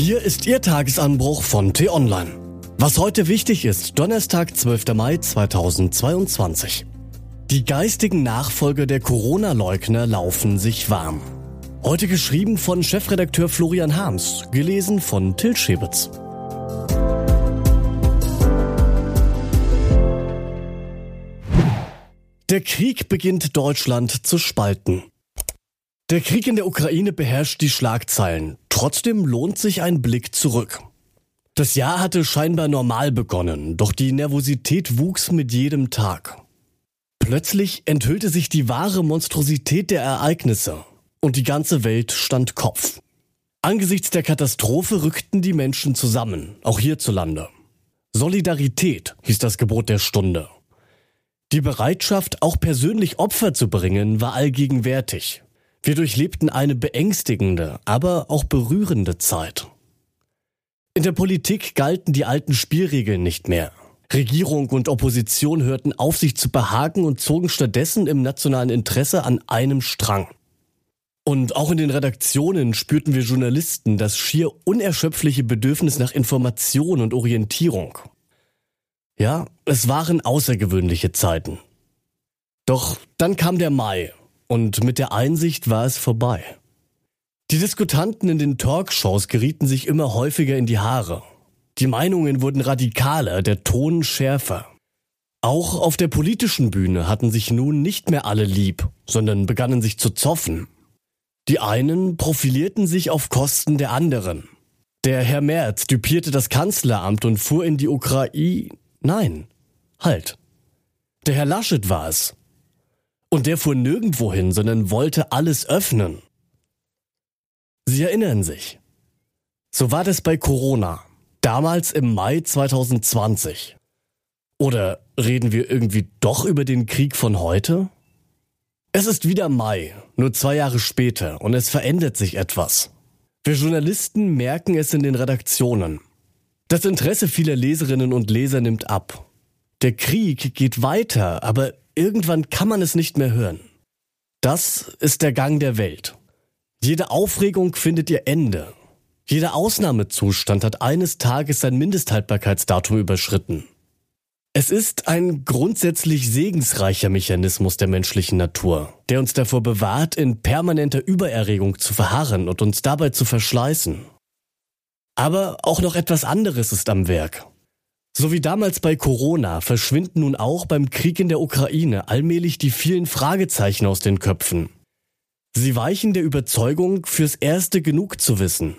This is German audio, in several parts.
Hier ist Ihr Tagesanbruch von T-Online. Was heute wichtig ist, Donnerstag, 12. Mai 2022. Die geistigen Nachfolger der Corona-Leugner laufen sich warm. Heute geschrieben von Chefredakteur Florian Harms, gelesen von Till Schäbitz. Der Krieg beginnt Deutschland zu spalten. Der Krieg in der Ukraine beherrscht die Schlagzeilen. Trotzdem lohnt sich ein Blick zurück. Das Jahr hatte scheinbar normal begonnen, doch die Nervosität wuchs mit jedem Tag. Plötzlich enthüllte sich die wahre Monstrosität der Ereignisse und die ganze Welt stand Kopf. Angesichts der Katastrophe rückten die Menschen zusammen, auch hierzulande. Solidarität hieß das Gebot der Stunde. Die Bereitschaft, auch persönlich Opfer zu bringen, war allgegenwärtig. Wir durchlebten eine beängstigende, aber auch berührende Zeit. In der Politik galten die alten Spielregeln nicht mehr. Regierung und Opposition hörten auf, sich zu behaken und zogen stattdessen im nationalen Interesse an einem Strang. Und auch in den Redaktionen spürten wir Journalisten das schier unerschöpfliche Bedürfnis nach Information und Orientierung. Ja, es waren außergewöhnliche Zeiten. Doch dann kam der Mai und mit der Einsicht war es vorbei. Die Diskutanten in den Talkshows gerieten sich immer häufiger in die Haare. Die Meinungen wurden radikaler, der Ton schärfer. Auch auf der politischen Bühne hatten sich nun nicht mehr alle lieb, sondern begannen sich zu zoffen. Die einen profilierten sich auf Kosten der anderen. Der Herr Merz düpierte das Kanzleramt und fuhr in die Ukraine. Nein, halt. Der Herr Laschet war es, und der fuhr nirgendwo hin, sondern wollte alles öffnen. Sie erinnern sich. So war das bei Corona. Damals im Mai 2020. Oder reden wir irgendwie doch über den Krieg von heute? Es ist wieder Mai, nur zwei Jahre später, und es verändert sich etwas. Wir Journalisten merken es in den Redaktionen. Das Interesse vieler Leserinnen und Leser nimmt ab. Der Krieg geht weiter, aber Irgendwann kann man es nicht mehr hören. Das ist der Gang der Welt. Jede Aufregung findet ihr Ende. Jeder Ausnahmezustand hat eines Tages sein Mindesthaltbarkeitsdatum überschritten. Es ist ein grundsätzlich segensreicher Mechanismus der menschlichen Natur, der uns davor bewahrt, in permanenter Übererregung zu verharren und uns dabei zu verschleißen. Aber auch noch etwas anderes ist am Werk. So wie damals bei Corona verschwinden nun auch beim Krieg in der Ukraine allmählich die vielen Fragezeichen aus den Köpfen. Sie weichen der Überzeugung, fürs Erste genug zu wissen.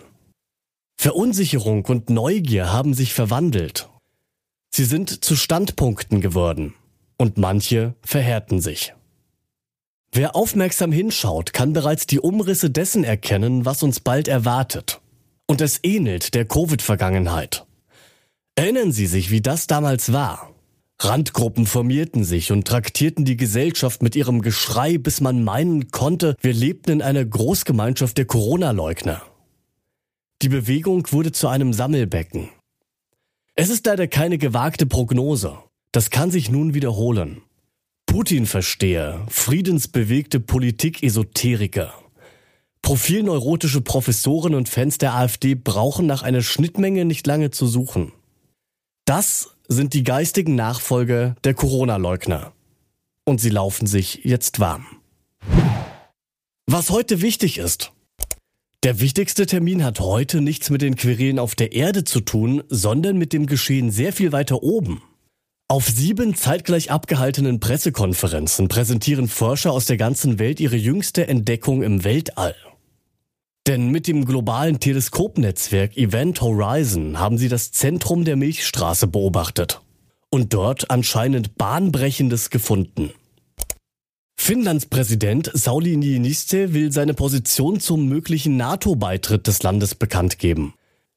Verunsicherung und Neugier haben sich verwandelt. Sie sind zu Standpunkten geworden und manche verhärten sich. Wer aufmerksam hinschaut, kann bereits die Umrisse dessen erkennen, was uns bald erwartet. Und es ähnelt der Covid-Vergangenheit. Erinnern Sie sich, wie das damals war? Randgruppen formierten sich und traktierten die Gesellschaft mit ihrem Geschrei, bis man meinen konnte, wir lebten in einer Großgemeinschaft der Corona-Leugner. Die Bewegung wurde zu einem Sammelbecken. Es ist leider keine gewagte Prognose. Das kann sich nun wiederholen. Putin-Versteher, friedensbewegte Politik-Esoteriker, profilneurotische Professoren und Fans der AfD brauchen nach einer Schnittmenge nicht lange zu suchen. Das sind die geistigen Nachfolger der Corona-Leugner. Und sie laufen sich jetzt warm. Was heute wichtig ist. Der wichtigste Termin hat heute nichts mit den Querelen auf der Erde zu tun, sondern mit dem Geschehen sehr viel weiter oben. Auf sieben zeitgleich abgehaltenen Pressekonferenzen präsentieren Forscher aus der ganzen Welt ihre jüngste Entdeckung im Weltall. Denn mit dem globalen Teleskopnetzwerk Event Horizon haben sie das Zentrum der Milchstraße beobachtet und dort anscheinend Bahnbrechendes gefunden. Finnlands Präsident Sauli Niinistö will seine Position zum möglichen NATO-Beitritt des Landes bekannt geben.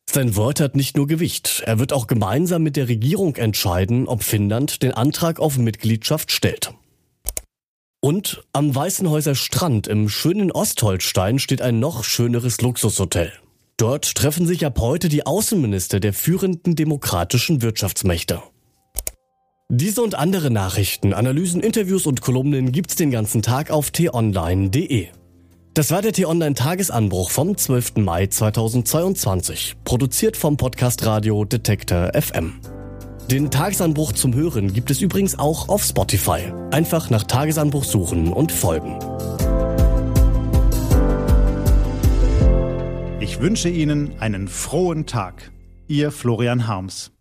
Sein Wort hat nicht nur Gewicht, er wird auch gemeinsam mit der Regierung entscheiden, ob Finnland den Antrag auf Mitgliedschaft stellt. Und am Weißenhäuser Strand im schönen Ostholstein steht ein noch schöneres Luxushotel. Dort treffen sich ab heute die Außenminister der führenden demokratischen Wirtschaftsmächte. Diese und andere Nachrichten, Analysen, Interviews und Kolumnen gibt's den ganzen Tag auf t-online.de. Das war der T-Online-Tagesanbruch vom 12. Mai 2022, produziert vom Podcast Radio Detektor FM. Den Tagesanbruch zum Hören gibt es übrigens auch auf Spotify. Einfach nach Tagesanbruch suchen und folgen. Ich wünsche Ihnen einen frohen Tag. Ihr Florian Harms.